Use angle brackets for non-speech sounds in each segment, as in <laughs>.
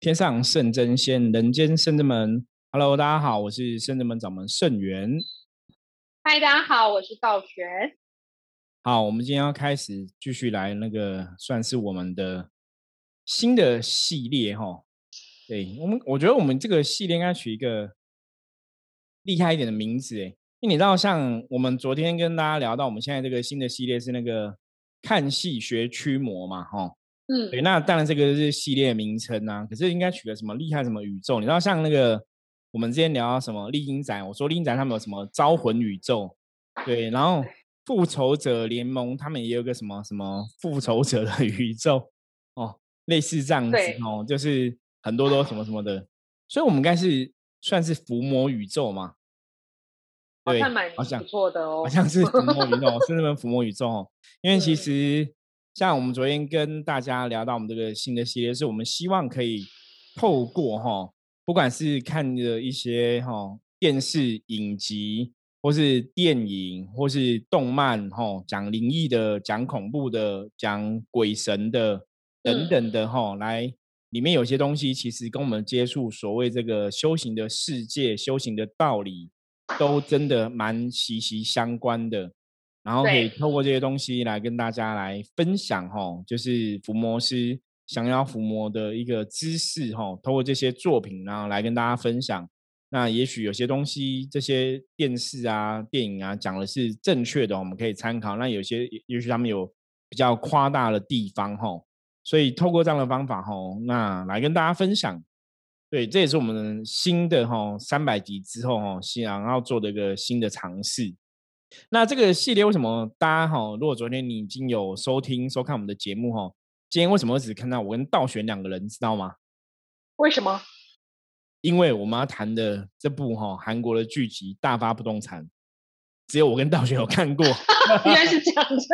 天上圣真仙，人间圣真门。Hello，大家好，我是圣真门掌门圣元。嗨，大家好，我是道玄。好，我们今天要开始继续来那个，算是我们的新的系列哈。对我们，我觉得我们这个系列应该取一个厉害一点的名字诶，因为你知道，像我们昨天跟大家聊到，我们现在这个新的系列是那个看戏学驱魔嘛，哈。嗯，对，那当然这个是系列名称啊，可是应该取个什么厉害什么宇宙？你知道像那个我们之前聊什么丽英仔，我说丽英仔他们有什么招魂宇宙，对，然后复仇者联盟他们也有个什么什么复仇者的 <laughs> 宇宙哦，类似这样子哦，就是很多都什么什么的，所以我们应该是算是伏魔宇宙嘛？对，好像不错的哦，好像是伏魔宇宙，<laughs> 是那边伏魔宇宙哦，因为其实。像我们昨天跟大家聊到我们这个新的系列，是我们希望可以透过哈，不管是看的一些哈电视影集，或是电影，或是动漫哈，讲灵异的、讲恐怖的、讲鬼神的等等的哈，来里面有些东西其实跟我们接触所谓这个修行的世界、修行的道理，都真的蛮息息相关的。然后可以透过这些东西来跟大家来分享哈，就是伏魔师想要伏魔的一个知识哈，透过这些作品然后来跟大家分享。那也许有些东西，这些电视啊、电影啊讲的是正确的，我们可以参考。那有些也许他们有比较夸大的地方哈，所以透过这样的方法哈，那来跟大家分享。对，这也是我们新的哈三百集之后哈，想要做的一个新的尝试。那这个系列为什么大家哈？如果昨天你已经有收听收看我们的节目哈，今天为什么只看到我跟道玄两个人，知道吗？为什么？因为我们要谈的这部哈韩国的剧集《大发不动产》，只有我跟道玄有看过。<laughs> 原来是这样子。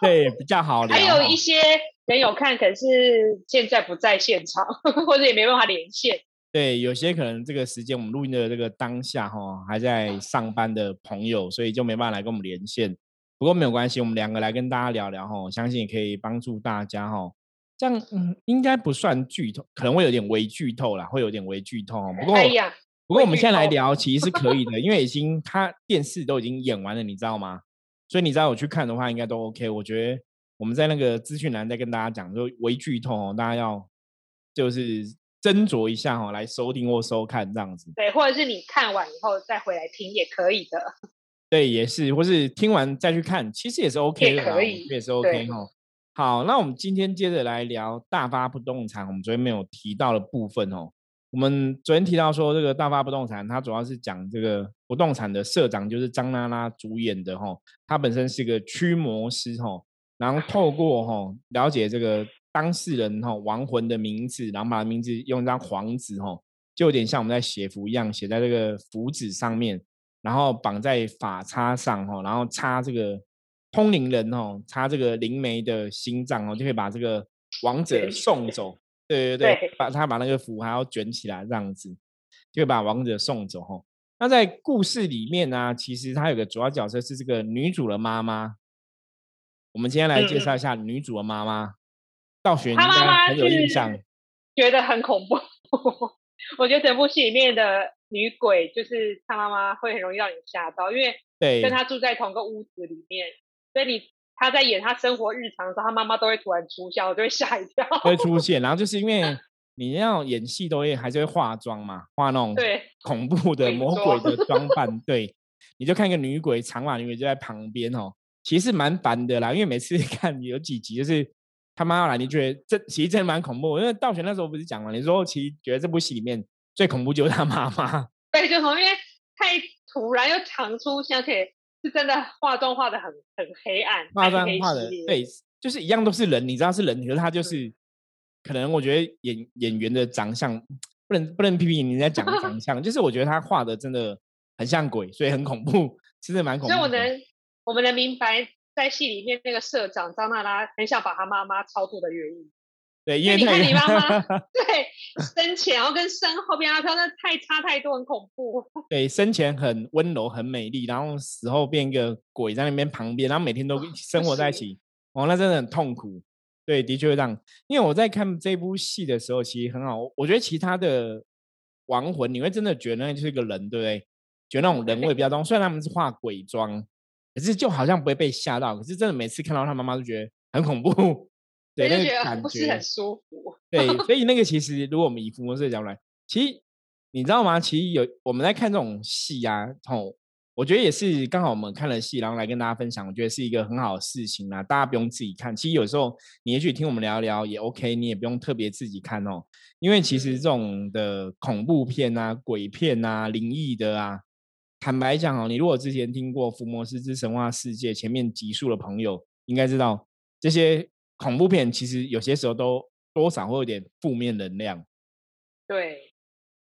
对，比较好 <laughs> 聊。还有一些人有看，可是现在不在现场，<laughs> 或者也没办法连线。对，有些可能这个时间我们录音的这个当下哈，还在上班的朋友，所以就没办法来跟我们连线。不过没有关系，我们两个来跟大家聊聊哈，相信也可以帮助大家哈。这样嗯，应该不算剧透，可能会有点微剧透啦，会有点微剧透。不过不过我们现在来聊，其实是可以的，<laughs> 因为已经他电视都已经演完了，你知道吗？所以你知道我去看的话，应该都 OK。我觉得我们在那个资讯栏再跟大家讲，就微剧透哦，大家要就是。斟酌一下哈，来收听或收看这样子。对，或者是你看完以后再回来听也可以的。<laughs> 对，也是，或是听完再去看，其实也是 OK 的，可以，也是 OK 哈。好，那我们今天接着来聊大发不动产。我们昨天没有提到的部分哦，我们昨天提到说这个大发不动产，它主要是讲这个不动产的社长就是张娜拉主演的哈，他本身是个驱魔师哈，然后透过哈了解这个。当事人哈亡魂的名字，然后把名字用一张黄纸哈，就有点像我们在写符一样，写在这个符纸上面，然后绑在法叉上哈，然后插这个通灵人哈，插这个灵媒的心脏哦，就可以把这个亡者送走。对对对，把他把那个符还要卷起来这样子，就把亡者送走哈。那在故事里面呢，其实他有个主要角色是这个女主的妈妈。我们今天来介绍一下女主的妈妈。道玄他妈妈很有印象，觉得很恐怖。<laughs> 我觉得整部戏里面的女鬼，就是他妈妈会很容易让你吓到，因为对跟他住在同个屋子里面，所以你他在演他生活日常的时候，他妈妈都会突然出现，我就会吓一跳。会出 <laughs> 现，然后就是因为你要演戏都会还是会化妆嘛，化那种对恐怖的魔鬼的装扮，<laughs> 对，你就看一个女鬼长发女鬼就在旁边哦，其实蛮烦的啦，因为每次看有几集就是。他妈来，你觉得这其实真的蛮恐怖。因为道玄那时候不是讲了，你说其实觉得这部戏里面最恐怖就是他妈妈。<laughs> 对，就因为太突然又常出现，而且是真的化妆化的很很黑暗。化妆化的对，就是一样都是人，你知道是人，可是他就是可能我觉得演演员的长相不能不能批评人家讲 <laughs> 长相，就是我觉得他画的真的很像鬼，所以很恐怖，其实蛮恐怖。所以我能我们能明白。在戏里面，那个社长张娜拉很想把她妈妈超度的原因，对，因为你看你妈妈，<laughs> 对，生前然后跟生后边啊，他那太差太多，很恐怖。<laughs> 对，生前很温柔很美丽，然后死后变一个鬼在那边旁边，然后每天都生活在一起，哦，那真的很痛苦。对，的确会让。因为我在看这部戏的时候，其实很好。我觉得其他的亡魂，你会真的觉得那就是一个人，对不对？觉得那种人味比较重。虽然他们是化鬼妆，可是就好像不会被吓到。可是真的每次看到他妈妈，都觉得很恐怖。对，那个感觉很舒服。对，所以那个 <laughs> 其实，如果我们以伏魔师的角度来，其实你知道吗？其实有我们在看这种戏啊，吼。我觉得也是刚好我们看了戏，然后来跟大家分享，我觉得是一个很好的事情啦。大家不用自己看，其实有时候你也许听我们聊聊也 OK，你也不用特别自己看哦。因为其实这种的恐怖片啊、鬼片啊、灵异的啊，坦白讲哦，你如果之前听过《伏魔师之神话世界》前面集数的朋友，应该知道这些恐怖片其实有些时候都多少会有点负面能量。对，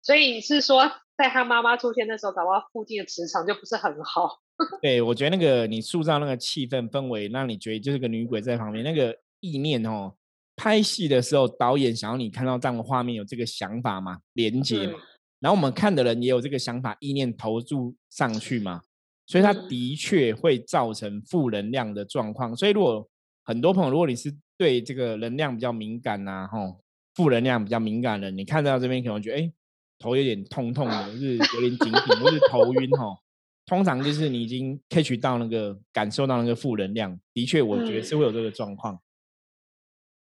所以是说。在他妈妈出现的时候，搞不好附近的磁场就不是很好。<laughs> 对，我觉得那个你塑造那个气氛氛围，让你觉得就是个女鬼在旁边，那个意念哦。拍戏的时候，导演想要你看到这样的画面，有这个想法嘛，连接嘛。然后我们看的人也有这个想法，意念投注上去嘛，所以它的确会造成负能量的状况。所以如果很多朋友，如果你是对这个能量比较敏感呐，吼，负能量比较敏感的，你看到这边可能觉得哎。头有点痛痛的，是有点紧紧，或是头晕哈。通常就是你已经 catch 到那个感受到那个负能量，的确，我觉得是会有这个状况。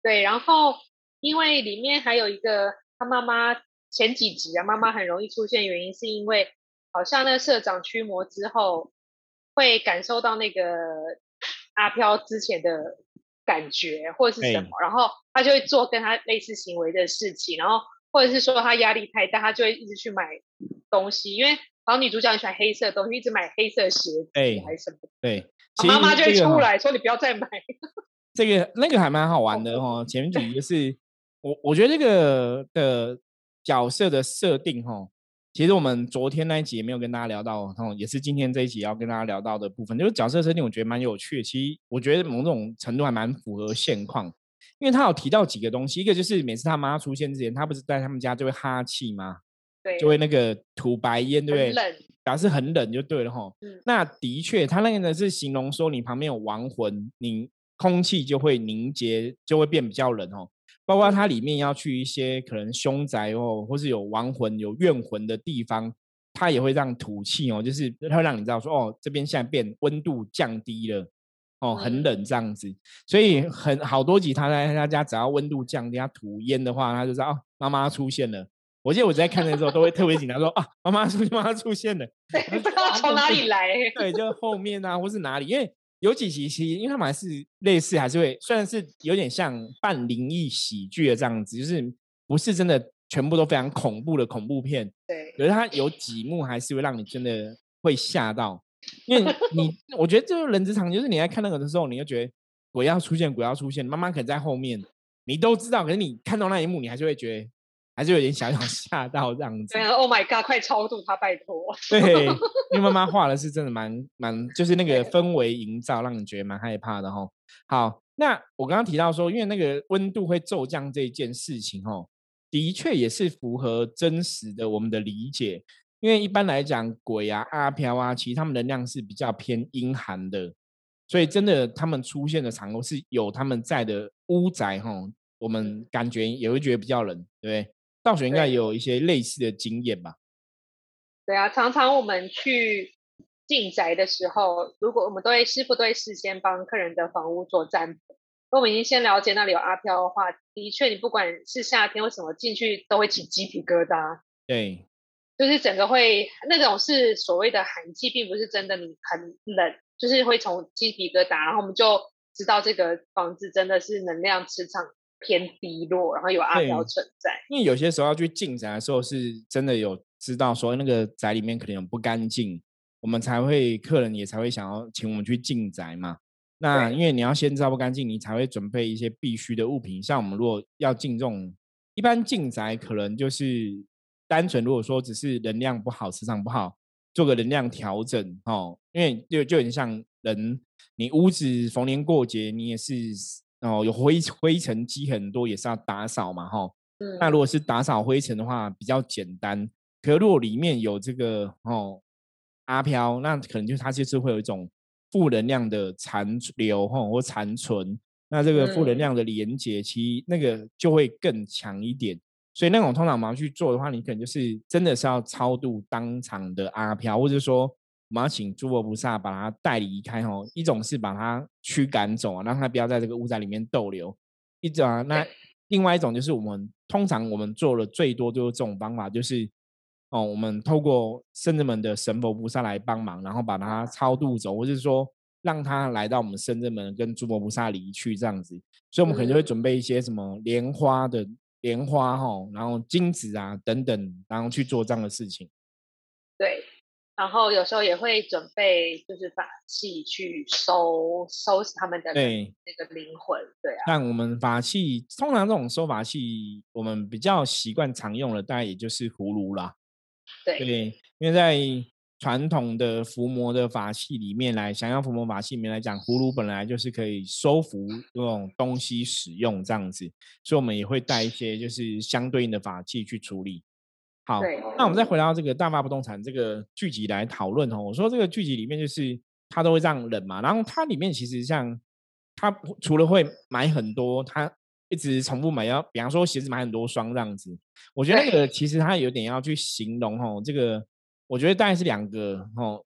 对，然后因为里面还有一个他妈妈前几集啊，妈妈很容易出现，原因是因为好像那个社长驱魔之后，会感受到那个 <sniffs> 阿飘之前的感觉或者是什么，然后他就会做跟他类似行为的事情，然后。或者是说他压力太大，他就会一直去买东西，因为好像女主角很喜欢黑色的东西，一直买黑色鞋子还是什么。对，妈妈就会出来说：“你不要再买。”这个那个还蛮好玩的哦。前面几就是我我觉得这个的角色的设定哈，其实我们昨天那一集也没有跟大家聊到，哦，也是今天这一集要跟大家聊到的部分，就是角色设定，我觉得蛮有趣。其实我觉得某种程度还蛮符合现况。因为他有提到几个东西，一个就是每次他妈出现之前，他不是在他们家就会哈气吗？对，就会那个吐白烟，对不对？冷，表示很冷就对了哈。嗯，那的确，他那个呢是形容说你旁边有亡魂，你空气就会凝结，就会变比较冷哦。包括它里面要去一些可能凶宅哦，或是有亡魂、有怨魂的地方，它也会让吐气哦，就是它会让你知道说哦，这边现在变温度降低了。哦，很冷这样子，所以很好多集他在他家，只要温度降低，他吐烟的话，他就知道哦，妈妈出现了。我记得我在看的时候都会特别紧张，说啊，妈妈出妈妈出现了，<laughs> 不知道从哪里来。对，就后面啊，或是哪里，因为有几集其实，因为他们还是类似，还是会虽然是有点像半灵异喜剧的这样子，就是不是真的全部都非常恐怖的恐怖片。对，可是它有几幕还是会让你真的会吓到。因为你，<laughs> 我觉得就是人之常情，就是你在看那个的时候，你就觉得鬼要出现，鬼要出现，妈妈可能在后面，你都知道，可是你看到那一幕，你还是会觉得，还是有点小小 <laughs> 吓到这样子。对，Oh my God，快超度他，拜托。对，因为妈妈画的是真的蛮蛮，就是那个氛围营造，让你觉得蛮害怕的哈。好，那我刚刚提到说，因为那个温度会骤降这件事情，哦，的确也是符合真实的我们的理解。因为一般来讲，鬼啊、阿飘啊，其实他们能量是比较偏阴寒的，所以真的他们出现的场合是有他们在的屋宅哈，我们感觉也会觉得比较冷，对不对？道学应该有一些类似的经验吧？对啊，常常我们去进宅的时候，如果我们都会师傅都会事先帮客人的房屋做占卜，我们已经先了解那里有阿飘的话，的确，你不管是夏天或什么进去，都会起鸡皮疙瘩。对。就是整个会那种是所谓的寒气，并不是真的你很冷，就是会从鸡皮疙瘩，然后我们就知道这个房子真的是能量磁场偏低落，然后有阿飘存在。因为有些时候要去进宅的时候，是真的有知道说那个宅里面可能有不干净，我们才会客人也才会想要请我们去进宅嘛。那因为你要先知道不干净，你才会准备一些必须的物品。像我们如果要进这种一般进宅，可能就是。单纯如果说只是能量不好、磁场不好，做个能量调整哦，因为就就很像人，你屋子逢年过节你也是哦，有灰灰尘积很多，也是要打扫嘛哈。那如果是打扫灰尘的话，比较简单。可如果里面有这个哦阿飘，那可能就它就是会有一种负能量的残留哈或残存，那这个负能嗯量的连接，其实那个就会更强一点。所以那种通常我们要去做的话，你可能就是真的是要超度当场的阿飘，或者说我们要请诸佛菩萨把它带离开哦。一种是把它驱赶走啊，让它不要在这个屋宅里面逗留；一种啊，那另外一种就是我们通常我们做的最多就是这种方法，就是哦，我们透过圣人门的神佛菩萨来帮忙，然后把它超度走，或者是说让他来到我们圣人门跟诸佛菩萨离去这样子。所以我们可能就会嗯准备一些什么莲花的莲花哈，然后金子啊等等，然后去做这样的事情。对，然后有时候也会准备就是法器去收收拾他们的对，那个灵魂，对啊，但我们法器通常这种收法器，我们比较习惯常用的，大概也就是葫芦啦。对，对，因为在传统的伏魔的法器里面来，想要伏魔法器里面来讲，葫芦本来就是可以收服这种东西使用这样子，所以我们也会带一些就是相对应的法器去处理。好，那我们再回到这个大发不动产这个剧集来讨论哦。我说这个剧集里面就是它都会让人嘛，然后它里面其实像它除了会买很多，它一直重复买，要比方说鞋子买很多双这样子。我觉得那对个其实它有点要去形容哦，这个我觉得大概是两个哦，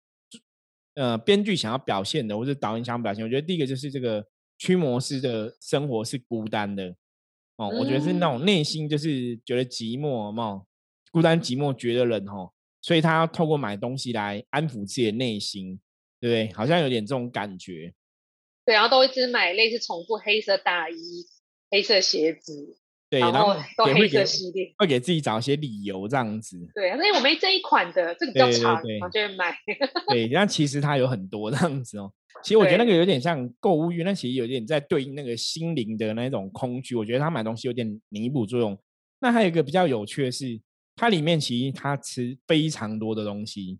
呃，编剧想要表现的，或者导演想要表现。我觉得第一个就是这个驱魔师的生活是孤单的哦，我觉得是那种内心就是觉得寂寞嘛，孤单寂寞觉得冷哦，所以他要透过买东西来安抚自己的内心，对不对？好像有点这种感觉。对，然后都一直买类似重复黑色大衣、黑色鞋子，对，然后都黑色也会给系列。会给自己找一些理由这样子。对，因为我没这一款的，这个比较对对长，对然后就会买。对，但其实它有很多这样子哦。其实我觉得那对个有点像购物欲，那其实有点在对应那个心灵的那种空虚。我觉得他买东西有点弥补作用。那还有一个比较有趣的是，它里面其实它吃非常多的东西。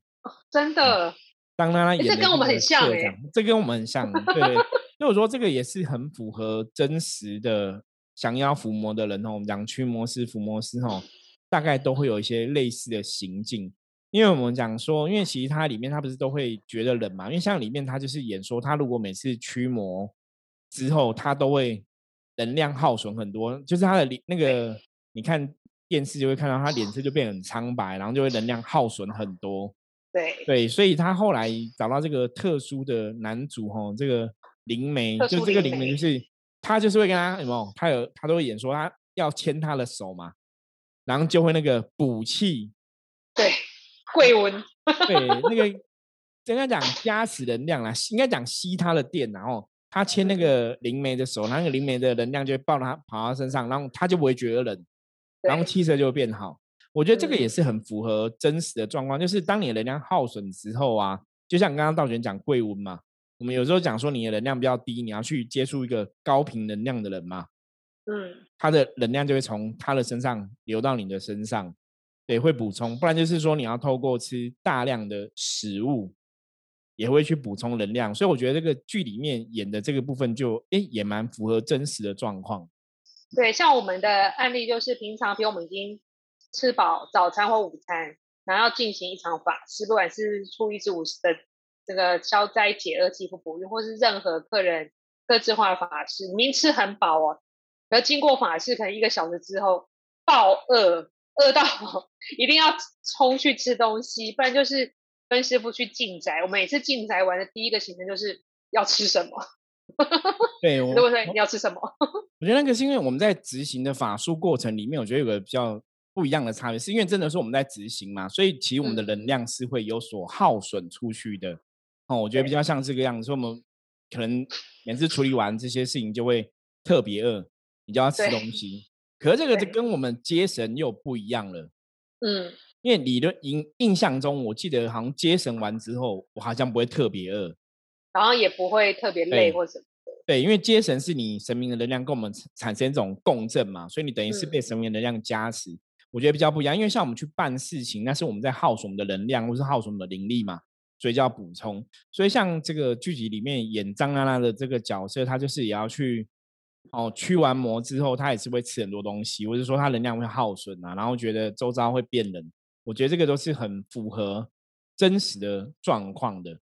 真的，当然，这跟我们很像诶长这跟我们很像。对，所以我说这个也是很符合真实的想要伏魔的人哦。我们讲驱魔师、伏魔师哦，大概都会有一些类似的行径。因为我们讲说，因为其实它里面它不是都会觉得冷嘛？因为像里面它就是演说，它如果每次驱魔之后，它都会能量耗损很多，就是它的那个，你看电视就会看到他脸色就变得很苍白，然后就会能量耗损很多。对，对，所以他后来找到这个特殊的男主吼，这个灵媒，就这个灵媒就是他就是会跟他有没有，他有他都会演说他要牵他的手嘛，然后就会那个补气，对，贵文，对，那个 <laughs> 应该讲加持能量啦，应该讲吸他的电，然后他牵那个灵媒的手，然后那个灵媒的能量就会抱他跑到他身上，然后他就不会觉得冷，然后对。气色就会变好。我觉得这个也嗯是很符合真实的状况，就是当你的能量耗损之后啊，就像刚刚道玄讲贵温嘛，我们有时候讲说你的能量比较低，你要去接触一个高频能量的人嘛，嗯，他的能量就会从他的身上流到你的身上，对，会补充，不然就是说你要透过吃大量的食物，也会去补充能量，所以我觉得这个剧里面演的这个部分就诶也蛮符合真实的状况。对，像我们的案例就是平常，比如我们已经吃饱早餐或午餐，然后要进行一场法事，不管是初一至五十的这个消灾解厄、祈福补运，或是任何个人各自化的法事，明吃很饱哦，然后经过法事可能一个小时之后暴饿，饿到 <laughs> 一定要冲去吃东西，不然就是跟师傅去进宅。我每次进宅玩的第一个行程就是要吃什么，<laughs> 对，我如果说你要吃什么，<laughs> 我觉得那个是因为我们在执行的法术过程里面，我觉得有个比较不一样的差别，是因为真的是我们在执行嘛，所以其实我们的嗯能量是会有所耗损出去的。哦，我觉得比较像这个样子，所以我们可能每次处理完这些事情就会特别饿，你就要吃东西。可是这个就跟我们接神又不一样了，嗯，因为理论印印象中，我记得好像接神完之后，我好像不会特别饿。然后也不会特别累或什么。对，因为接神是你神明的能量跟我们产产生一种共振嘛，所以你等于是嗯被神明的能量加持。我觉得比较不一样，因为像我们去办事情，那是我们在耗损我们的能量，或是耗损我们的灵力嘛，所以就要补充。所以像这个剧集里面演张娜娜的这个角色，她就是也要去哦驱完魔之后，她也是会吃很多东西，或者说她能量会耗损啊，然后觉得周遭会变冷。我觉得这个都是很符合真实的状况的。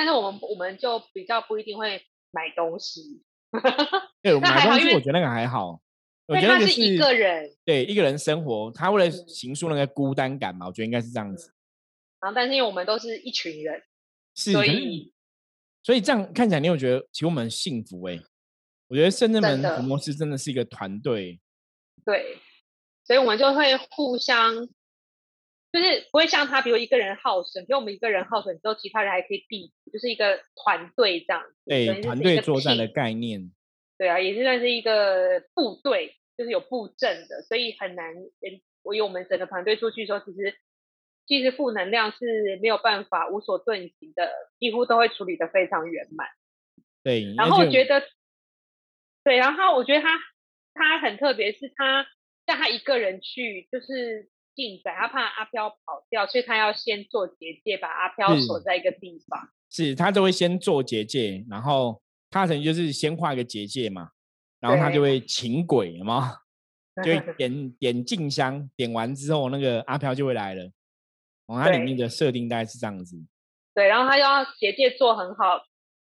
但是我们我们就比较不一定会买东西，<laughs> 对，买东西我觉得那个还好，我觉得那是一个人，对一个人生活，他为了嗯。形塑那个孤单感嘛，我觉得应该是这样子。然后但是因为我们都是一群人，是，所以所以这样看起来，你有觉得其实我们很幸福哎、我觉得深圳门福摩斯真的是一个团队，对，所以我们就会互相，就是不会像他，比如一个人耗损，比如我们一个人耗损之后，其他人还可以避，就是一个团队这样子。对团队作战的概念。对啊，也是算是一个部队，就是有布阵的，所以很难。嗯我以我们整个团队出去的时候，其实其实负能量是没有办法无所遁形的，几乎都会处理的非常圆满。对，然后我觉得，对，然后我觉得他他很特别，是他像他一个人去就是进宅，他怕阿飘跑掉，所以他要先做结界，把阿飘是锁在一个地方。是他都会先做结界，然后他可能就是先画一个结界嘛，然后他就会请鬼，有吗？就会 <laughs> 点点静香，点完之后那个阿飘就会来了。哦，它里面的设定大概是这样子。对，然后他要结界做很好，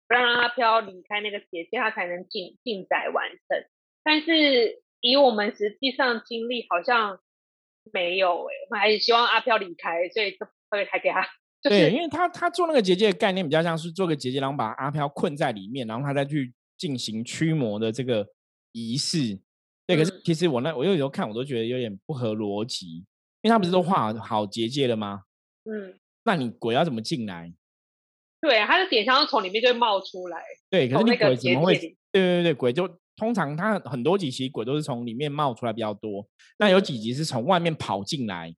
不让阿飘离开那个结界，他才能进进宅完成。但是以我们实际上经历，好像没有哎、我们还是希望阿飘离开，所以就会还给他就对，因为他他做那个结界的概念比较像是做个结界，然后把阿飘困在里面，然后他再去进行驱魔的这个仪式。对，可是嗯其实我那我有时候看我都觉得有点不合逻辑，因为他不是都画好好结界了吗？嗯，那你鬼要怎么进来？对，他的点香从里面就会冒出来。对，可是你鬼怎么会？对对对，鬼就通常它很多集其实鬼都是从里面冒出来比较多，那有几集是从外面跑进来，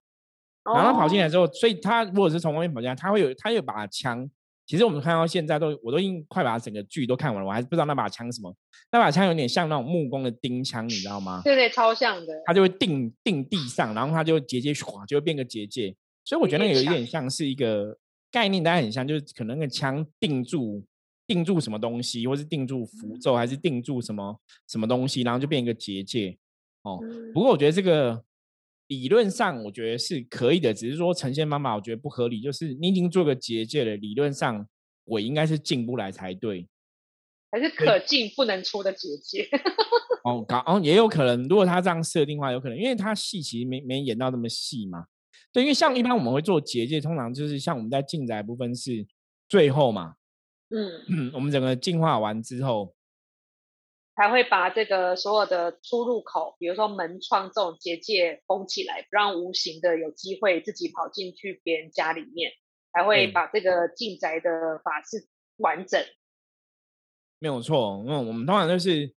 然后他跑进哦来之后，所以它如果是从外面跑进来，它会有它有把枪。其实我们看到现在都，我都已经快把整个剧都看完了，我还是不知道那把枪什么。那把枪有点像那种木工的钉枪，你知道吗？对对，超像的。它就会钉钉地上，然后它就结界哗就会变个结界。所以我觉得那个有一点像是一个概念，大家很像，就是可能那个枪定住定住什么东西，或是定住符咒，还是定住什么什么东西，然后就变一个结界。哦，嗯不过我觉得这个理论上我觉得是可以的，只是说呈现方法我觉得不合理，就是你已经做个结界了，理论上鬼应该是进不来才对。还是可进不能出的结界。<laughs> 哦，搞哦也有可能，如果他这样设定的话，有可能，因为他戏其实没没演到那么细嘛。对，因为像一般我们会做结界，通常就是像我们在进宅部分是最后嘛，嗯，<clears throat> 我们整个进化完之后，才会把这个所有的出入口，比如说门窗这种结界封起来，不让无形的有机会自己跑进去别人家里面，才会把这个进宅的法事完整。没有错。因为我们通常就是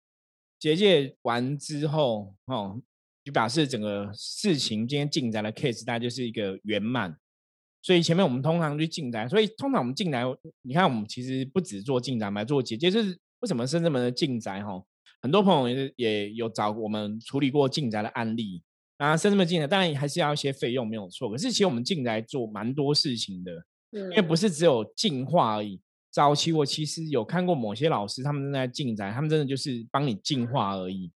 结界完之后，哦，就表示整个事情今天进宅的 case 大概就是一个圆满。所以前面我们通常去进宅，所以通常我们进来，你看我们其实不止做进宅，我们还做结界。就是为什么深圳门的进宅哈，很多朋友也是也有找我们处理过进宅的案例。啊，深圳门进宅当然还是要一些费用，没有错。可是其实我们进宅做蛮多事情的，嗯，因为不是只有净化而已。早期我其实有看过某些老师，他们正在进宅，他们真的就是帮你净化而已，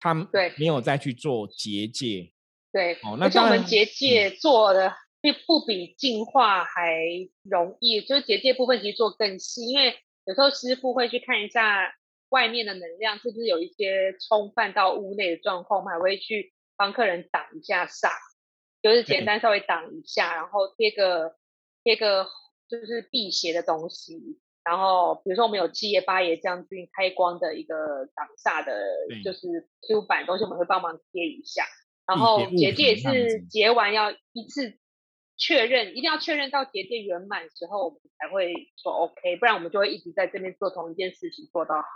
他们对没有再去做结界。对，哦那而且我们结界做的并不比净化还容易，就是结界部分其实做更细，因为有时候师傅会去看一下外面的能量是不是有一些冲犯到屋内的状况，我们还会去帮客人挡一下煞，就是简单稍微挡一下，然后贴个贴个就是辟邪的东西。然后，比如说我们有七爷八爷将军开光的一个挡煞的，就是 Q 版东西，我们会帮忙贴一下。然后结界是结完要一次确认，一定要确认到结界圆满之后，我们才会说 OK，不然我们就会一直在这边做同一件事情做到好。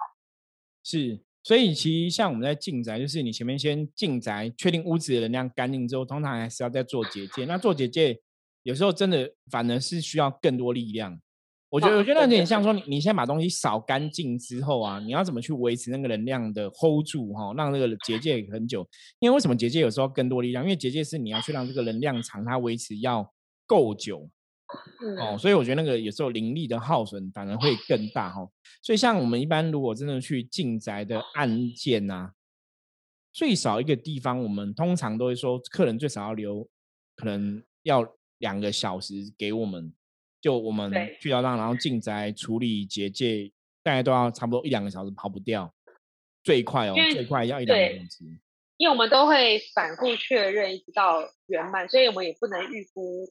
是，所以其实像我们在进宅，就是你前面先进宅，确定屋子的能量干净之后，通常还是要再做结界。那做结界有时候真的反而是需要更多力量。我觉得，哦我觉得有点像说你，你先把东西扫干净之后啊，你要怎么去维持那个能量的 hold 住哈、让那个结界很久。因为为什么结界有时候更多力量？因为结界是你要去让这个能量场它维持要够久。嗯，哦，所以我觉得那个有时候灵力的耗损反而会更大哈、所以像我们一般如果真的去进宅的案件呐、最少一个地方，我们通常都会说客人最少要留，可能要两个小时给我们，就我们去到那，然后进宅处理结界，大概都要差不多一两个小时跑不掉。最快哦，最快要一两个小时。因为我们都会反复确认，一直到圆满，所以我们也不能预估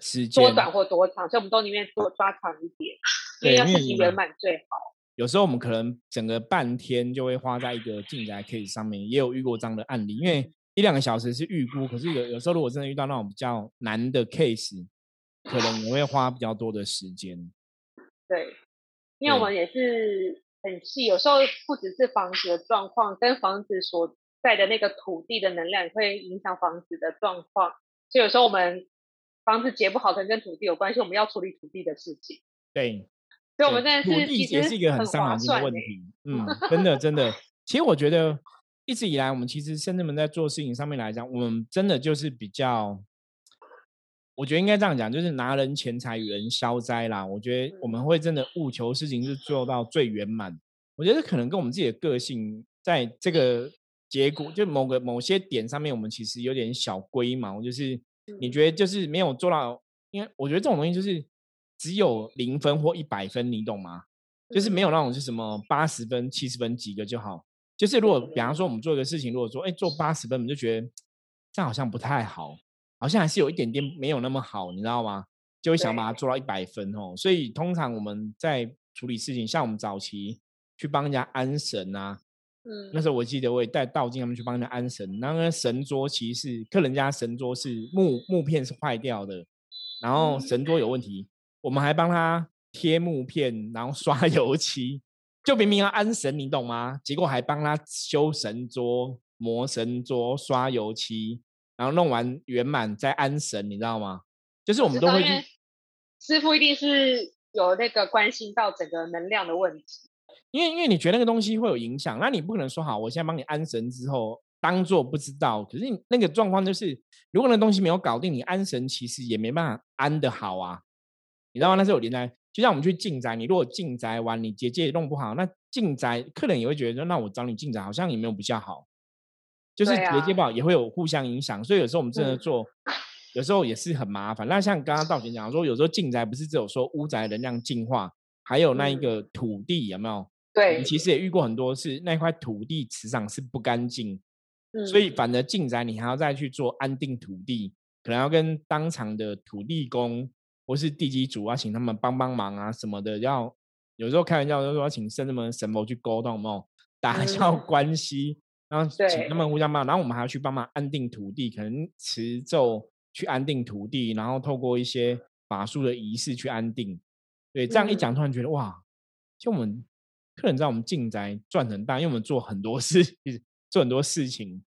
时间多短或多长，所以我们都宁愿多抓长一点，因为要事情圆满最好。有时候我们可能整个半天就会花在一个进宅 case 上面，也有遇过这样的案例。因为一两个小时是预估，可是有有时候如果真的遇到那种比较难的 case，可能我会花比较多的时间。对，因为我们也是很细，有时候不只是房子的状况，跟房子所在的那个土地的能量也会影响房子的状况。所以有时候我们房子结不好，可能跟土地有关系，我们要处理土地的事情。对。所以我们真的是也是一个很伤脑筋的问题。嗯，真的真的。<laughs> 其实我觉得一直以来，我们其实甚至们在做事情上面来讲，我们真的就是比较，我觉得应该这样讲，就是拿人钱财与人消灾啦。我觉得我们会真的务求事情是做到最圆满。我觉得可能跟我们自己的个性，在这个结果就某个某些点上面，我们其实有点小龟毛。就是你觉得就是没有做到，因为我觉得这种东西就是。只有零分或一百分，你懂吗？就是没有那种是什么八十分、七十分及格就好。就是如果比方说我们做一个事情，如果说哎做八十分，我们就觉得这样好像不太好，好像还是有一点点没有那么好，你知道吗？就会想把它做到一百分哦。所以通常我们在处理事情，像我们早期去帮人家安神啊，嗯，那时候我记得我也带道静他们去帮人家安神，那个神桌其实是客人家神桌是木木片是坏掉的，然后神桌有问题。我们还帮他贴木片，然后刷 <laughs> 油漆，就明明要安神，你懂吗？结果还帮他修神桌、磨神桌、刷油漆，然后弄完圆满再安神，你知道吗？就是我们都会去。师傅一定是有那个关心到整个能量的问题，因为因为你觉得那个东西会有影响，那你不可能说好，我现在帮你安神之后当做不知道。可是那个状况就是，如果那东西没有搞定，你安神其实也没办法安的好啊。你知道吗？那是有连带，就像我们去进宅，你如果进宅完，你结界弄不好，那进宅客人也会觉得说，那我找你进宅好像也没有比较好，就是结界不好也会有互相影响。所以有时候我们真的做，有时候也是很麻烦。那像刚刚道贤讲说，有时候进宅不是只有说屋宅能量净化，还有那一个土地有没有？对，其实也遇过很多次那块土地磁场是不干净，所以反而进宅你还要再去做安定土地，可能要跟当场的土地公。或是地基主啊，请他们帮帮忙啊什么的，要有时候开玩笑就说请圣人们神佛去沟通哦，打消关系，然后请他们互相帮，然后我们还要去帮忙安定土地，可能持咒去安定土地，然后透过一些法术的仪式去安定。对，这样一讲，突然觉得哇，就我们客人在我们进宅赚很大，因为我们做很多事，做很多事情。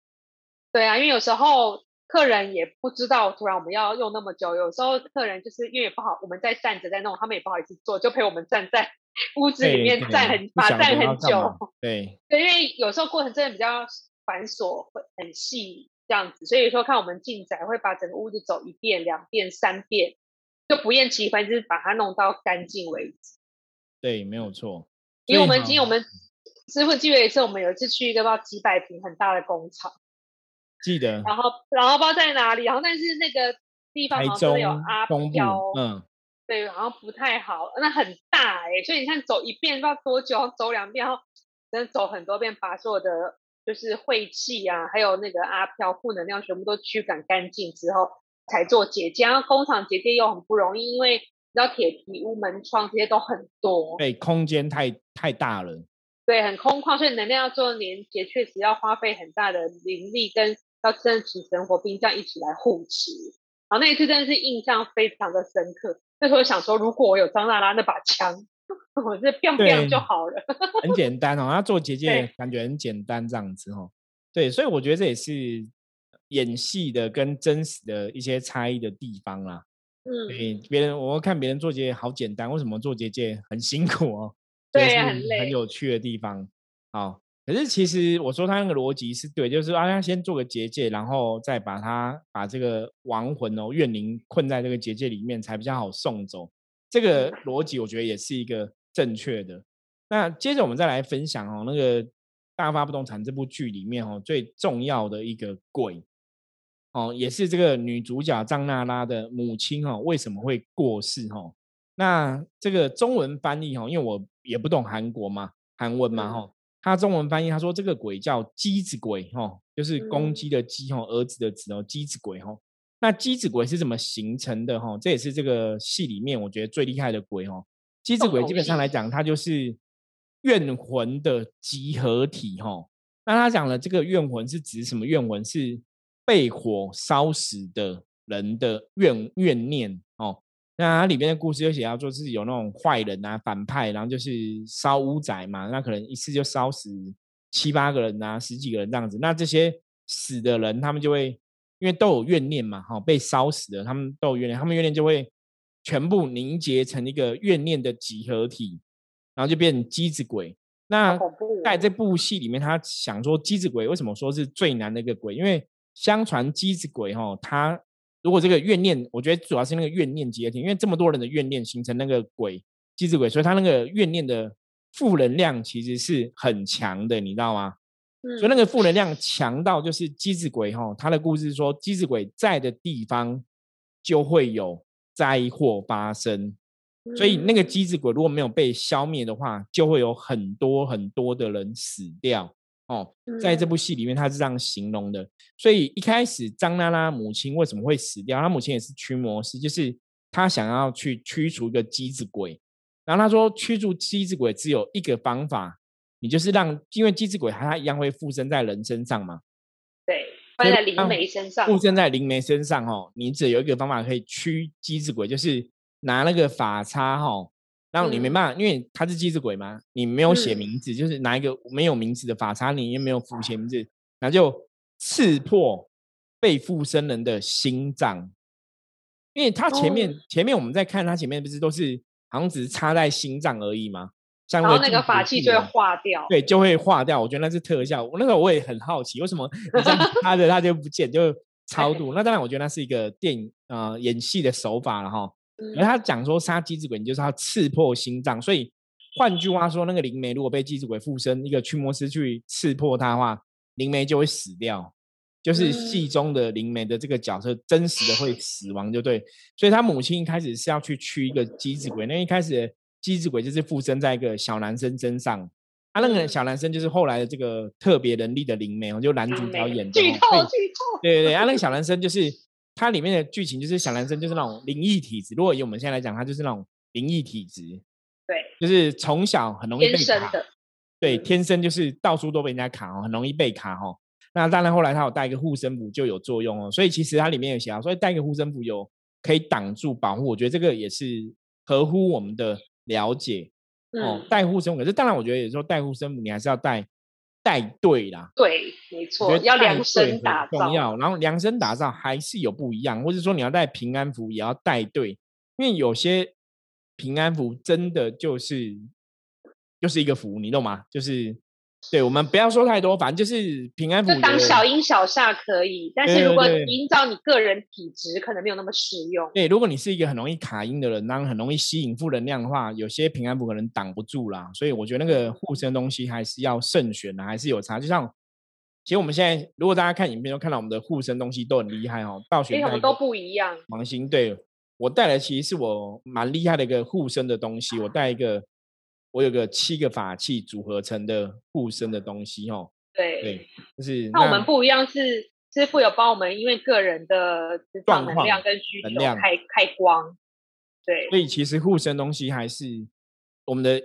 对啊，因为有时候。客人也不知道，突然我们要用那么久。有时候客人就是因为不好，我们在站着在弄，他们也不好意思做，就陪我们站在 <laughs> 屋子里面站很，把站很久。对，对，因为有时候过程真的比较繁琐，会很细这样子，所以说看我们进宅会把整个屋子走一遍、两遍、三遍，就不厌其烦，就是把它弄到干净为止。对，没有错。因为我们今天我们师傅记得一次，我们有一次去一个不知道几百平很大的工厂。记得，然后然后不知道在哪里，然后但是那个地方好像有阿飘，嗯，对，然后不太好，那很大哎，所以你看走一遍不知道多久，走两遍，然后真的走很多遍，把所有的就是晦气啊，还有那个阿飘负能量全部都驱赶干净之后，才做结界。然后工厂结界又很不容易，因为你知道铁皮屋门窗这些都很多，对，空间太太大了，对，很空旷，所以能量要做连接，确实要花费很大的灵力跟。要真的请神火兵将一起来护持，然后那一次真的是印象非常的深刻。那时候想说，如果我有张娜拉那把枪，<laughs> 我这 biang biang 就好了。很简单哦，<laughs> 要做结界感觉很简单这样子哦。对，所以我觉得这也是演戏的跟真实的一些差异的地方啦。嗯，对，别人我看别人做结界好简单，为什么做结界很辛苦哦？<laughs> 对，很累，很有趣的地方。好。可是其实我说他那个逻辑是对，就是啊，他先做个结界，然后再把他把这个亡魂哦怨灵困在这个结界里面，才比较好送走。这个逻辑我觉得也是一个正确的。那接着我们再来分享哦，那个《大发不动产》这部剧里面哦最重要的一个鬼哦，也是这个女主角张娜拉的母亲哦，为什么会过世哦？那这个中文翻译哦，因为我也不懂韩国嘛，韩文嘛哈。他中文翻译他说这个鬼叫鸡子鬼哦，就是公鸡的鸡哦，儿子的子哦，鸡子鬼哦。那鸡子鬼是怎么形成的哈？这也是这个戏里面我觉得最厉害的鬼哦。鸡子鬼基本上来讲，它就是怨魂的集合体哈。那他讲了这个怨魂是指什么怨魂？是被火烧死的人的怨怨念哦。那它里面的故事就写到说是有那种坏人啊、反派，然后就是烧屋仔嘛，那可能一次就烧死七八个人啊、十几个人这样子。那这些死的人，他们就会因为都有怨念嘛，哈，被烧死的，他们都有怨念，他们怨念就会全部凝结成一个怨念的集合体，然后就变成机子鬼。那在这部戏里面，他想说机子鬼为什么说是最难的一个鬼？因为相传机子鬼哈，他。如果这个怨念，我觉得主要是那个怨念集合体，因为这么多人的怨念形成那个鬼机子鬼，所以他那个怨念的负能量其实是很强的，你知道吗？所以那个负能量强到就是机子鬼哈，他的故事说机子鬼在的地方就会有灾祸发生，所以那个机子鬼如果没有被消灭的话，就会有很多很多的人死掉。哦，在这部戏里面，他是这样形容的。所以一开始张娜拉母亲为什么会死掉？她母亲也是驱魔师，就是她想要去驱除一个机子鬼。然后他说，驱逐机子鬼只有一个方法，你就是让，因为机子鬼它一样会附身在人身上嘛。对，附在灵媒身上。附身在灵媒身上，哦，你只有一个方法可以驱机子鬼，就是拿那个法叉，哈。然后你没办法，因为他是机智鬼嘛，你没有写名字，就是拿一个没有名字的法叉，你也没有附写名字，然后就刺破被附身人的心脏。因为他前面前面我们在看他前面不是都是好像只是插在心脏而已吗？然后那个法器就会化掉，对，就会化掉。我觉得那是特效。我那个我也很好奇，为什么你这样 <laughs> 插着它就不见，就超度？<laughs> 那当然，我觉得那是一个电影啊演戏的手法了哈。而他讲说杀机子鬼，你就是要刺破心脏。所以换句话说，那个灵媒如果被机子鬼附身，一个驱魔师去刺破他的话，灵媒就会死掉。就是戏中的灵媒的这个角色，真实的会死亡，就对。所以他母亲一开始是要去驱一个机子鬼，那一开始机子鬼就是附身在一个小男生身上。他那个小男生就是后来的这个特别能力的灵媒，就男主角演的。剧透，剧透。对对对，他那个 <laughs> 小男生就是。它里面的剧情就是小男生就是那种灵异体质，如果以我们现在来讲，他就是那种灵异体质，对，就是从小很容易被卡，对，天生就是到处都被人家卡哦，很容易被卡哦。那当然后来他有带一个护身符就有作用哦，所以其实它里面有写到，所以带一个护身符有可以挡住保护，我觉得这个也是合乎我们的了解哦。带护身符，可是当然我觉得有时候带护身符你还是要带。带队啦，对，没错，要量身打造。重要，然后量身打造还是有不一样，或者说你要带平安符也要带队，因为有些平安符真的就是就是一个符，你懂吗？就是。对我们不要说太多，反正就是平安符。就当小阴小煞可以，但是如果依照你个人体质，可能没有那么适用。对，如果你是一个很容易卡阴的人，然后很容易吸引负能量的话，有些平安符可能挡不住啦。所以我觉得那个护身东西还是要慎选的，还是有差。就像其实我们现在，如果大家看影片都看到我们的护身东西都很厉害哦，道玄都不一样。芒星，对我带来其实是我蛮厉害的一个护身的东西，我带一个。我有个七个法器组合成的护身的东西，哦。对对，就是那我们不一样，是师傅有帮我们，因为个人的状能量跟需求开开光，对。所以其实护身东西还是我们的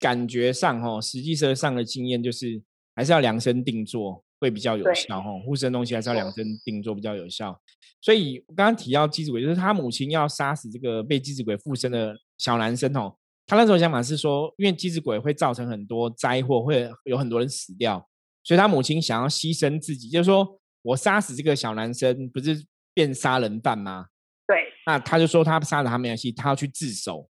感觉上，哈，实际上上的经验就是还是要量身定做会比较有效，哈。护身东西还是要量身定做比较有效。所以我刚刚提到鸡子鬼，就是他母亲要杀死这个被鸡子鬼附身的小男生，哦。他那时候想法是说，因为机子鬼会造成很多灾祸，会有很多人死掉，所以他母亲想要牺牲自己，就是说我杀死这个小男生，不是变杀人犯吗？对。那他就说他杀了他没关系，他要去自首，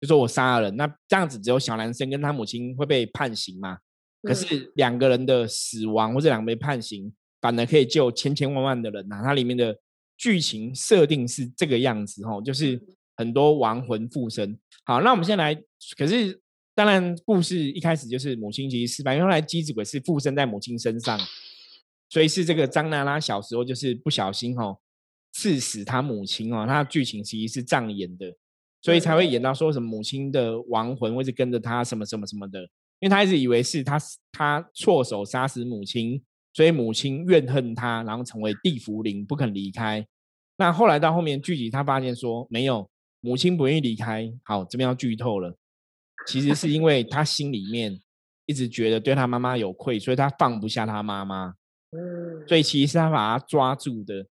就说我杀了人，那这样子只有小男生跟他母亲会被判刑嘛？可是两个人的死亡或者两个被判刑，反而可以救千千万万的人呐。它里面的剧情设定是这个样子哦，就是很多亡魂附身。好，那我们先来。可是，当然，故事一开始就是母亲其实失败，因为后来机子鬼是附身在母亲身上，所以是这个张娜拉小时候就是不小心哦刺死他母亲哦。他的剧情其实是这样演的，所以才会演到说什么母亲的亡魂会是跟着他什么什么什么的。因为他一直以为是他他错手杀死母亲，所以母亲怨恨他，然后成为地茯灵不肯离开。那后来到后面剧集，他发现说没有，母亲不愿意离开。好，这边要剧透了，其实是因为他心里面一直觉得对他妈妈有愧，所以他放不下他妈妈。嗯，所以其实是他把他抓住的。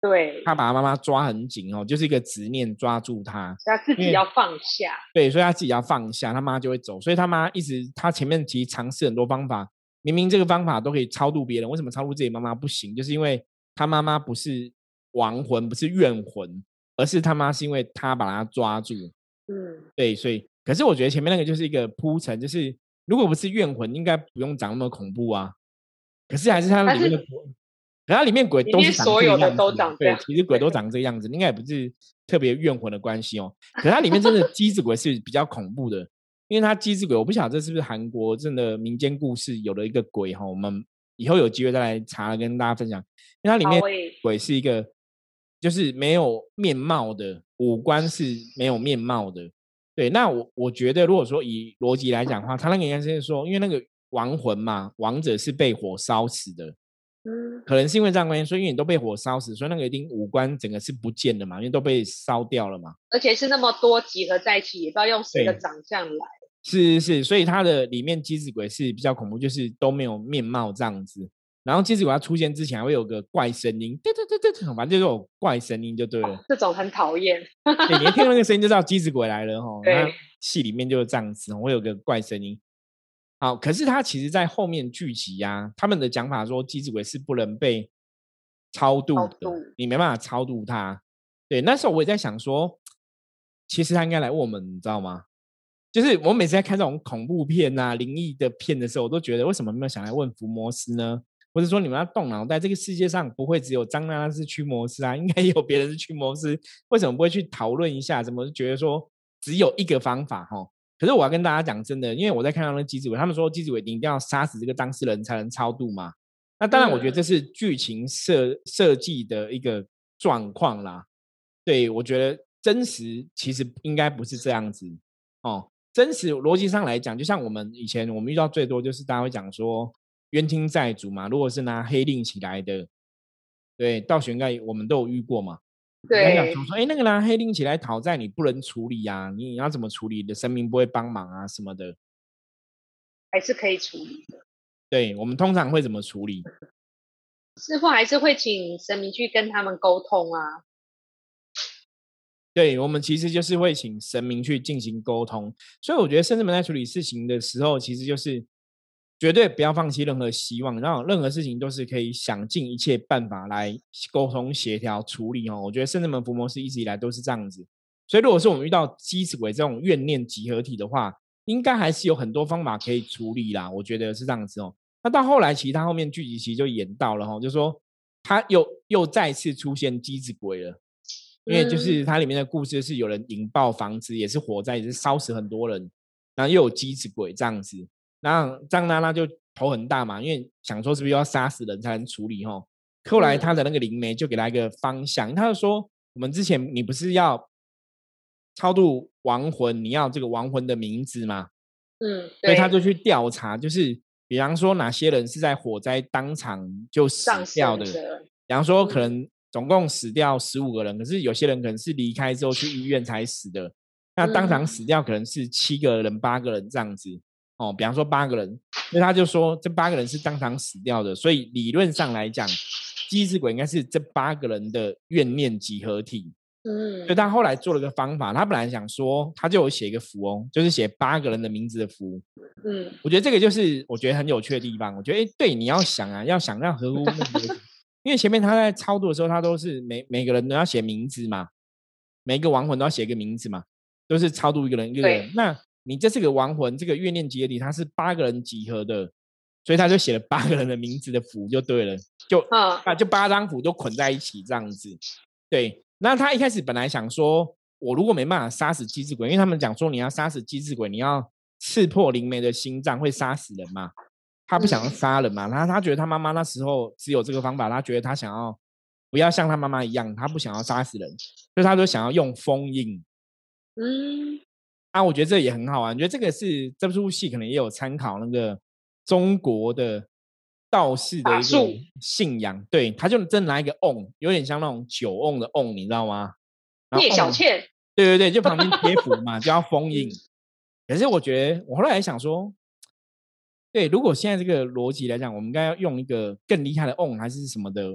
对，他把他妈妈抓很紧哦，就是一个执念抓住他，他自己要放下。对，所以他自己要放下，他妈就会走。所以他妈一直，他前面其实尝试很多方法，明明这个方法都可以超度别人，为什么超度自己妈妈不行？就是因为他妈妈不是亡魂，不是怨魂，而是他妈是因为他把他抓住。嗯，对，所以可是我觉得前面那个就是一个铺陈，就是如果不是怨魂，应该不用长那么恐怖啊。可是还是他里面的。可它里面鬼都是长这个样子，对，其实鬼都长这个样子，应该也不是特别怨魂的关系哦。可它里面真的 <laughs> 机子鬼是比较恐怖的，因为它机子鬼，我不晓得这是不是韩国真的民间故事有了一个鬼哈。我们以后有机会再来查跟大家分享。因为它里面鬼是一个，就是没有面貌的，五官是没有面貌的。对，那我我觉得如果说以逻辑来讲的话，他那个应该是说，因为那个亡魂嘛，亡者是被火烧死的。嗯可能是因为这样关系，所以因为你都被火烧死，所以那个一定五官整个是不见的嘛，因为都被烧掉了嘛。而且是那么多集合在一起，也不知道用谁的长相来。是是是，所以它的里面机子鬼是比较恐怖，就是都没有面貌这样子。然后机子鬼要出现之前还会有个怪声音，对对对对，反正就是有怪声音就对了。这种很讨厌。<laughs> 你一听那个声音就知道机子鬼来了哈。对。戏里面就是这样子，会有个怪声音。好，可是他其实，在后面剧集呀，他们的讲法说，机子鬼是不能被超度的，你没办法超度他。对，那时候我也在想说，其实他应该来问我们，你知道吗？就是我每次在看这种恐怖片啊、灵异的片的时候，我都觉得，为什么没有想来问福摩斯呢？或者说，你们要动脑袋，这个世界上不会只有张娜娜是驱魔师啊，应该有别人是驱魔师，为什么不会去讨论一下？怎么觉得说只有一个方法？哈？可是我要跟大家讲真的，因为我在看到那机子伟，他们说机子伟你一定要杀死这个当事人才能超度嘛。那当然，我觉得这是剧情设设计的一个状况啦。对我觉得真实其实应该不是这样子哦。真实逻辑上来讲，就像我们以前我们遇到最多就是大家会讲说冤亲债主嘛。如果是拿黑令起来的，对，倒悬盖我们都有遇过嘛。对，说哎，那个拿黑令起来讨债，你不能处理呀？你要怎么处理？你的神明不会帮忙啊，什么的？还是可以处理的。对我们通常会怎么处理？师傅还是会请神明去跟他们沟通啊。对我们其实就是会请神明去进行沟通，所以我觉得甚至们在处理事情的时候，其实就是。绝对不要放弃任何希望，然后任何事情都是可以想尽一切办法来沟通协调处理哦。我觉得圣人门伏魔师一直以来都是这样子，所以如果是我们遇到鸡子鬼这种怨念集合体的话，应该还是有很多方法可以处理啦。我觉得是这样子哦。那到后来，其实他后面剧集其实就演到了哈，就说他又又再次出现鸡子鬼了，因为就是它里面的故事是有人引爆房子，也是火灾，也是烧死很多人，然后又有鸡子鬼这样子。那张娜娜就头很大嘛，因为想说是不是要杀死人才能处理哈。后来他的那个灵媒就给他一个方向，他就说：我们之前你不是要超度亡魂，你要这个亡魂的名字吗？嗯，所以他就去调查，就是比方说哪些人是在火灾当场就死掉的，比方说可能总共死掉十五个人，可是有些人可能是离开之后去医院才死的，那当场死掉可能是七个人、八个人这样子。哦，比方说八个人，所以他就说这八个人是当场死掉的，所以理论上来讲，机智鬼应该是这八个人的怨念集合体。嗯，所以他后来做了个方法，他本来想说，他就有写一个符哦，就是写八个人的名字的符。嗯，我觉得这个就是我觉得很有趣的地方。我觉得，哎，对，你要想啊，要想让合乎因为前面他在操作的时候，他都是每每个人都要写名字嘛，每一个亡魂都要写一个名字嘛，都是超度一个人一个人。那你这是个亡魂，这个怨念集体，它是八个人集合的，所以他就写了八个人的名字的符就对了，就啊，就八张符都捆在一起这样子。对，那他一开始本来想说，我如果没办法杀死机智鬼，因为他们讲说你要杀死机智鬼，你要刺破灵媒的心脏会杀死人嘛，他不想要杀人嘛，他他觉得他妈妈那时候只有这个方法，他觉得他想要不要像他妈妈一样，他不想要杀死人，所以他就想要用封印。嗯。啊，我觉得这也很好玩。觉得这个是这部戏可能也有参考那个中国的道士的一个信仰，对，他就真拿一个瓮，有点像那种酒瓮的瓮，你知道吗？聂小倩，对对对，就旁边贴符嘛，<laughs> 就要封印。可是我觉得，我后来想说，对，如果现在这个逻辑来讲，我们应该要用一个更厉害的瓮还是什么的，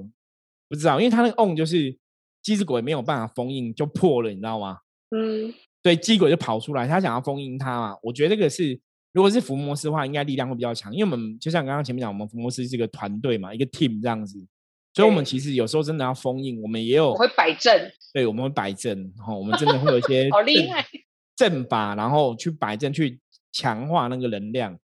不知道，因为他那个瓮就是机子鬼没有办法封印就破了，你知道吗？嗯，对，机鬼就跑出来，他想要封印他嘛。我觉得这个是，如果是伏魔师的话，应该力量会比较强，因为我们就像刚刚前面讲，我们伏魔师是一个团队嘛，一个 team 这样子，所以我们其实有时候真的要封印，我们也有会摆阵，对，我们会摆阵，哈，我们真的会有一些 <laughs> 好厉害。阵法，然后去摆阵，去强化那个能量，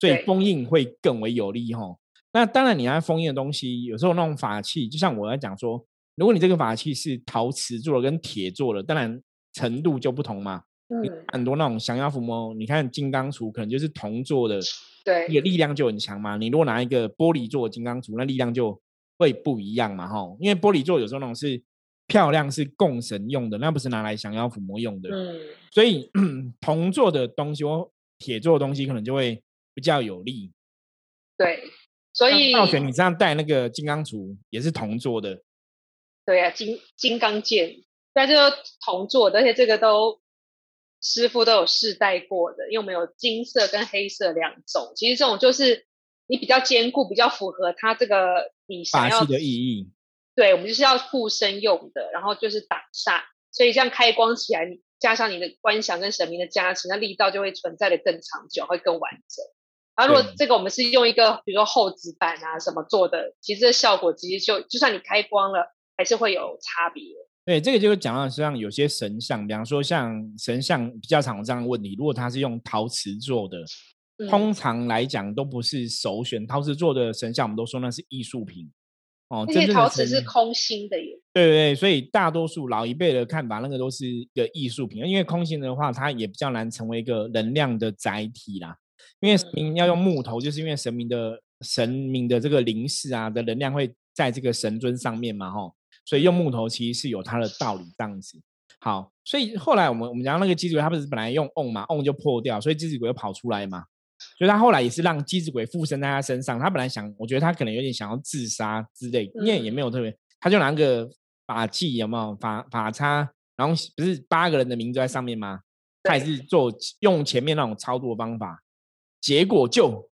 所以封印会更为有利哈。那当然，你要封印的东西，有时候那种法器，就像我在讲说，如果你这个法器是陶瓷做的跟铁做的，当然程度就不同嘛。嗯。很多那种降妖伏魔，你看金刚杵可能就是铜做的，<sniffs> 对，个力量就很强嘛。你如果拿一个玻璃做的金刚杵，那力量就会不一样嘛哈。因为玻璃做有时候那种是。漂亮是供神用的，那不是拿来降妖伏魔用的。嗯，所以 <clears throat> 铜做的东西或铁做的东西可能就会比较有力。对，所以道玄，你这样带那个金刚杵也是铜做的。对啊，金金刚剑，但这个铜做的，而且这个都师傅都有试戴过的，因为我们有金色跟黑色两种。其实这种就是你比较坚固，比较符合它这个你想要的意义。对，我们就是要护身用的，然后就是挡煞，所以这样开光起来，加上你的观想跟神明的加持，那力道就会存在的更长久，会更完整。然后如果这个我们是用一个比如说厚纸板啊什么做的，其实这效果其实就就算你开光了，还是会有差别。对，这个就是讲到像有些神像，比方说像神像比较常有这样的问题，如果它是用陶瓷做的，通常来讲都不是首选。陶瓷做的神像，我们都说那是艺术品。哦，这些陶瓷是空心的耶。对对对，所以大多数老一辈的看法，那个都是一个艺术品。因为空心的话，它也比较难成为一个能量的载体啦。因为神明要用木头，就是因为神明的神明的这个灵视啊的能量会在这个神尊上面嘛，吼。所以用木头其实是有它的道理这样子。好，所以后来我们我们讲那个机子鬼，他不是本来用瓮嘛，瓮就破掉，所以机子鬼又跑出来嘛。所以他后来也是让机子鬼附身在他身上。他本来想，我觉得他可能有点想要自杀之类，因为也没有特别，他就拿个法器，有没有法法叉？然后不是八个人的名字在上面吗？他也是做用前面那种超度的方法，结果就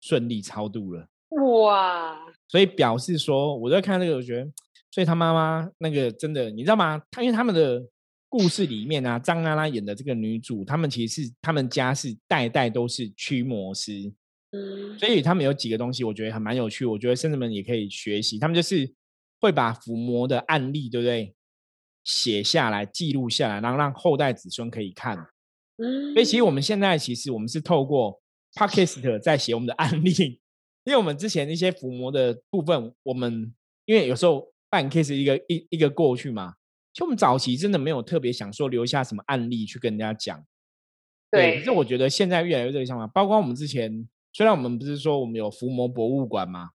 顺利超度了。哇！所以表示说，我在看这个，我觉得，所以他妈妈那个真的，你知道吗？他因为他们的。故事里面啊，张娜拉演的这个女主，他们其实是他们家是代代都是驱魔师，嗯，所以他们有几个东西，我觉得还蛮有趣，我觉得甚至们也可以学习。他们就是会把伏魔的案例，对不对？写下来，记录下来，然后让后代子孙可以看。嗯，所以其实我们现在其实我们是透过 podcast 在写我们的案例，因为我们之前那些伏魔的部分，我们因为有时候办 case 一个一一个过去嘛。就我们早期真的没有特别想说留下什么案例去跟人家讲，对。可是我觉得现在越来越这个想法，包括我们之前，虽然我们不是说我们有伏魔博物馆嘛，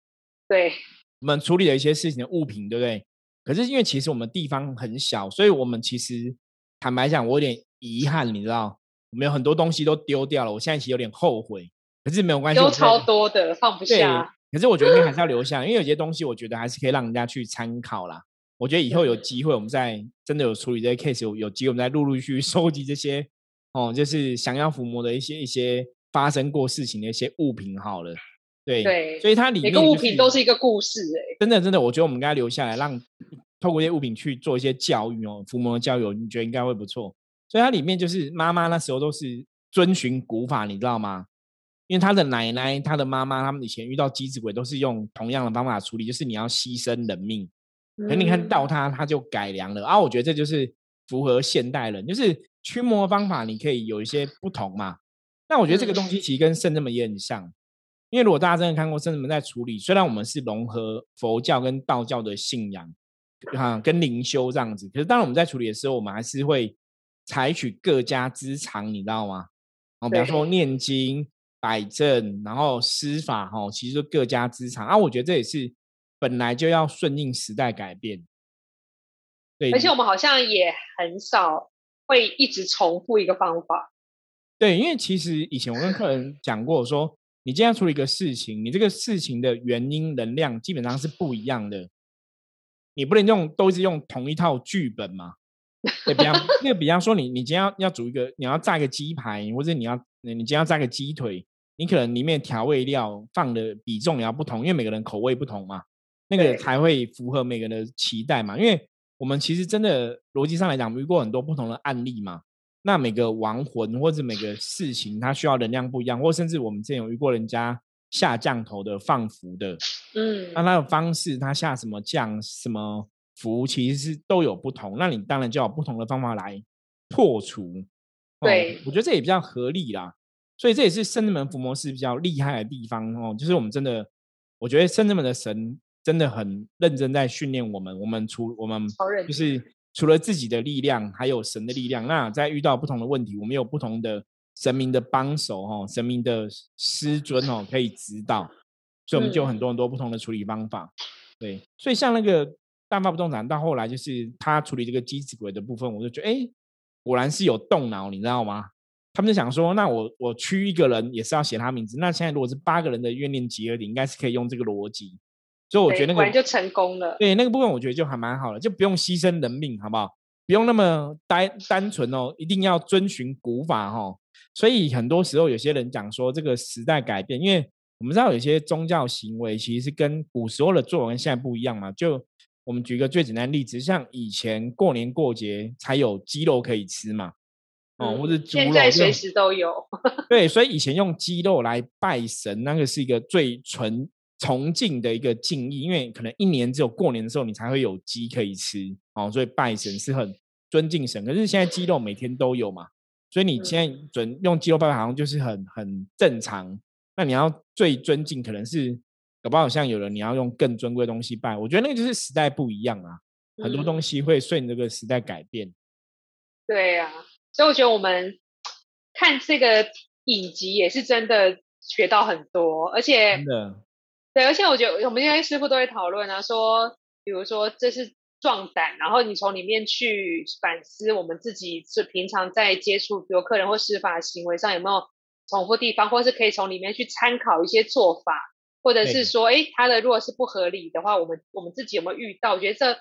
对，我们处理了一些事情的物品，对不对？可是因为其实我们地方很小，所以我们其实坦白讲，我有点遗憾，你知道，我们有很多东西都丢掉了，我现在其实有点后悔。可是没有关系，丢超多的，放不下。可是我觉得还是要留下，因为有些东西我觉得还是可以让人家去参考啦。我觉得以后有机会，我们再真的有处理这些 case，有有机会我们再陆陆续续 <laughs> 收集这些哦，就是想要抚摸的一些一些发生过事情的一些物品好了。对对，所以它里面每个物品都是一个故事哎，真的真的，我觉得我们应该留下来，让透过这些物品去做一些教育哦，抚摸的教育，你觉得应该会不错。所以它里面就是妈妈那时候都是遵循古法，你知道吗？因为他的奶奶、他的妈妈，他们以前遇到机子鬼都是用同样的方法处理，就是你要牺牲人命。可你看到他，他就改良了啊！我觉得这就是符合现代人，就是驱魔方法，你可以有一些不同嘛。那我觉得这个东西其实跟圣人们也很像，因为如果大家真的看过圣人们在处理，虽然我们是融合佛教跟道教的信仰，哈，跟灵修这样子，可是当然我们在处理的时候，我们还是会采取各家之长，你知道吗？哦，比方说念经、摆正，然后司法，哈，其实各家之长啊。我觉得这也是。本来就要顺应时代改变，对。而且我们好像也很少会一直重复一个方法。对，因为其实以前我跟客人讲过，说你今天处理一个事情，你这个事情的原因能量基本上是不一样的，你不能用都是用同一套剧本嘛。对，比方那个，<laughs> 比方说你你今天要要煮一个，你要炸一个鸡排，或者你要你今天要炸个鸡腿，你可能里面调味料放的比重也要不同，因为每个人口味不同嘛，那个才会符合每个人的期待嘛。因为我们其实真的逻辑上来讲，遇过很多不同的案例嘛。那每个亡魂或者每个事情，它需要能量不一样，或甚至我们之前有遇过人家下降头的放符的，嗯，那他的方式，他下什么降什么符，其实是都有不同。那你当然就有不同的方法来破除。对，我觉得这也比较合理啦。所以这也是圣智门伏魔师比较厉害的地方哦，就是我们真的，我觉得圣智门的神真的很认真在训练我们，我们除我们就是。除了自己的力量，还有神的力量。那在遇到不同的问题，我们有不同的神明的帮手哦，神明的师尊哦，可以指导。所以我们就有很多很多不同的处理方法。对，所以像那个大发不动产，到后来就是他处理这个机子鬼的部分，我就觉得，哎，果然是有动脑，你知道吗？他们就想说，那我我区一个人也是要写他名字。那现在如果是八个人的怨念集合体，应该是可以用这个逻辑。所以我觉得那个就成功了。对那个部分，我觉得就还蛮好的，就不用牺牲人命，好不好？不用那么单单纯哦，一定要遵循古法哦。所以很多时候，有些人讲说这个时代改变，因为我们知道有些宗教行为其实是跟古时候的作文现在不一样嘛。就我们举个最简单的例子，像以前过年过节才有鸡肉可以吃嘛，哦，或者猪肉，现在随时都有。<laughs> 对，所以以前用鸡肉来拜神，那个是一个最纯。崇敬的一个敬意，因为可能一年只有过年的时候你才会有鸡可以吃哦，所以拜神是很尊敬神。可是现在鸡肉每天都有嘛，所以你现在准用鸡肉拜拜好像就是很很正常。那你要最尊敬，可能是搞不好像有人你要用更尊贵的东西拜。我觉得那个就是时代不一样啊，很多东西会顺这个时代改变。对呀，所以我觉得我们看这个影集也是真的学到很多，而且真的。对，而且我觉得我们现在师傅都会讨论啊，说，比如说这是壮胆，然后你从里面去反思我们自己是平常在接触，比如客人或施法行为上有没有重复地方，或是可以从里面去参考一些做法，或者是说，哎，他的如果是不合理的话，我们我们自己有没有遇到？我觉得这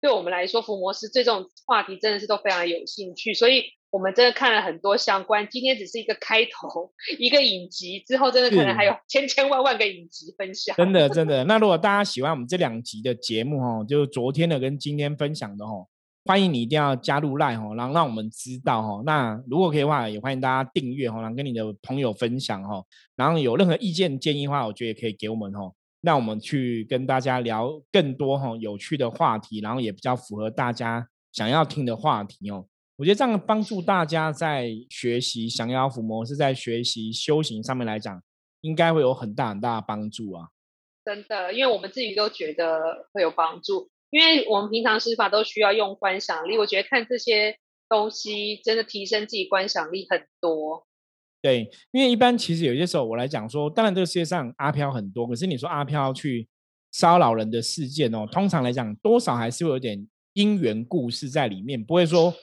对我们来说，伏魔师对这种话题真的是都非常有兴趣，所以。我们真的看了很多相关，今天只是一个开头，一个影集，之后真的可能还有千千万万个影集分享。真的，真的。那如果大家喜欢我们这两集的节目哦，就昨天的跟今天分享的哦，欢迎你一定要加入赖哦，然后让我们知道哦。那如果可以的话，也欢迎大家订阅哦，然后跟你的朋友分享哦。然后有任何意见建议的话，我觉得也可以给我们哦，让我们去跟大家聊更多哈有趣的话题，然后也比较符合大家想要听的话题哦。我觉得这样帮助大家在学习降妖伏魔，是在学习修行上面来讲，应该会有很大很大的帮助啊！真的，因为我们自己都觉得会有帮助，因为我们平常施法都需要用观想力，我觉得看这些东西真的提升自己观想力很多。对，因为一般其实有些时候我来讲说，当然这个世界上阿飘很多，可是你说阿飘去骚扰人的事件哦，通常来讲多少还是会有点因缘故事在里面，不会说。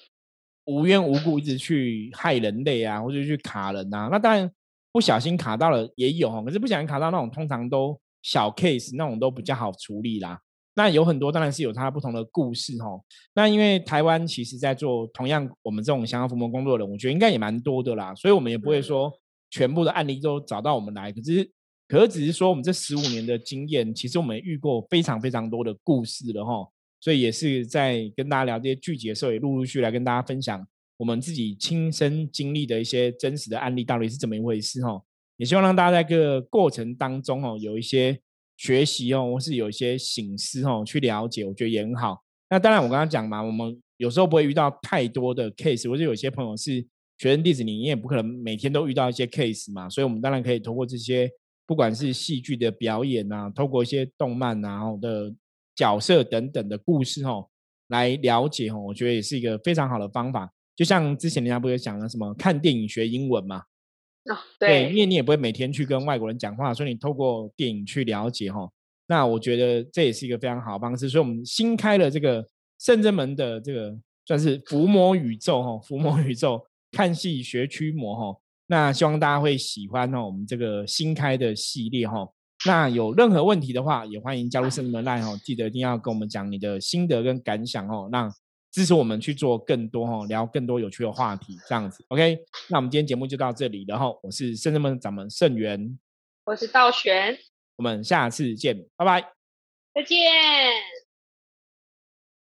无缘无故一直去害人类啊，或者去卡人啊，那当然不小心卡到了也有可是不小心卡到那种通常都小 case，那种都比较好处理啦。那有很多当然是有它不同的故事哈。那因为台湾其实在做同样我们这种想要服务工作的人，我觉得应该也蛮多的啦，所以我们也不会说全部的案例都找到我们来，可是可是只是说我们这十五年的经验，其实我们遇过非常非常多的故事了哈。所以也是在跟大家聊这些剧集的时候，也陆陆续来跟大家分享我们自己亲身经历的一些真实的案例到底是怎么一回事哈。也希望让大家在这个过程当中哦，有一些学习哦，或是有一些醒思哦，去了解，我觉得也很好。那当然我刚刚讲嘛，我们有时候不会遇到太多的 case，或者有些朋友是学生弟子，你也不可能每天都遇到一些 case 嘛。所以我们当然可以通过这些，不管是戏剧的表演啊，透过一些动漫啊的。角色等等的故事哦，来了解哦，我觉得也是一个非常好的方法。就像之前人家不是讲了什么看电影学英文嘛？啊，对，因为你也不会每天去跟外国人讲话，所以你透过电影去了解哈。那我觉得这也是一个非常好的方式。所以我们新开了这个圣真门的这个算是伏魔宇宙哈，伏魔宇宙看戏学驱魔哈。那希望大家会喜欢哦，我们这个新开的系列哈。那有任何问题的话，也欢迎加入圣人门 line 哦，记得一定要跟我们讲你的心得跟感想哦，让支持我们去做更多哈，聊更多有趣的话题，这样子。OK，那我们今天节目就到这里，然后我是圣人们掌门盛元，我是道玄，我们下次见，拜拜，再见。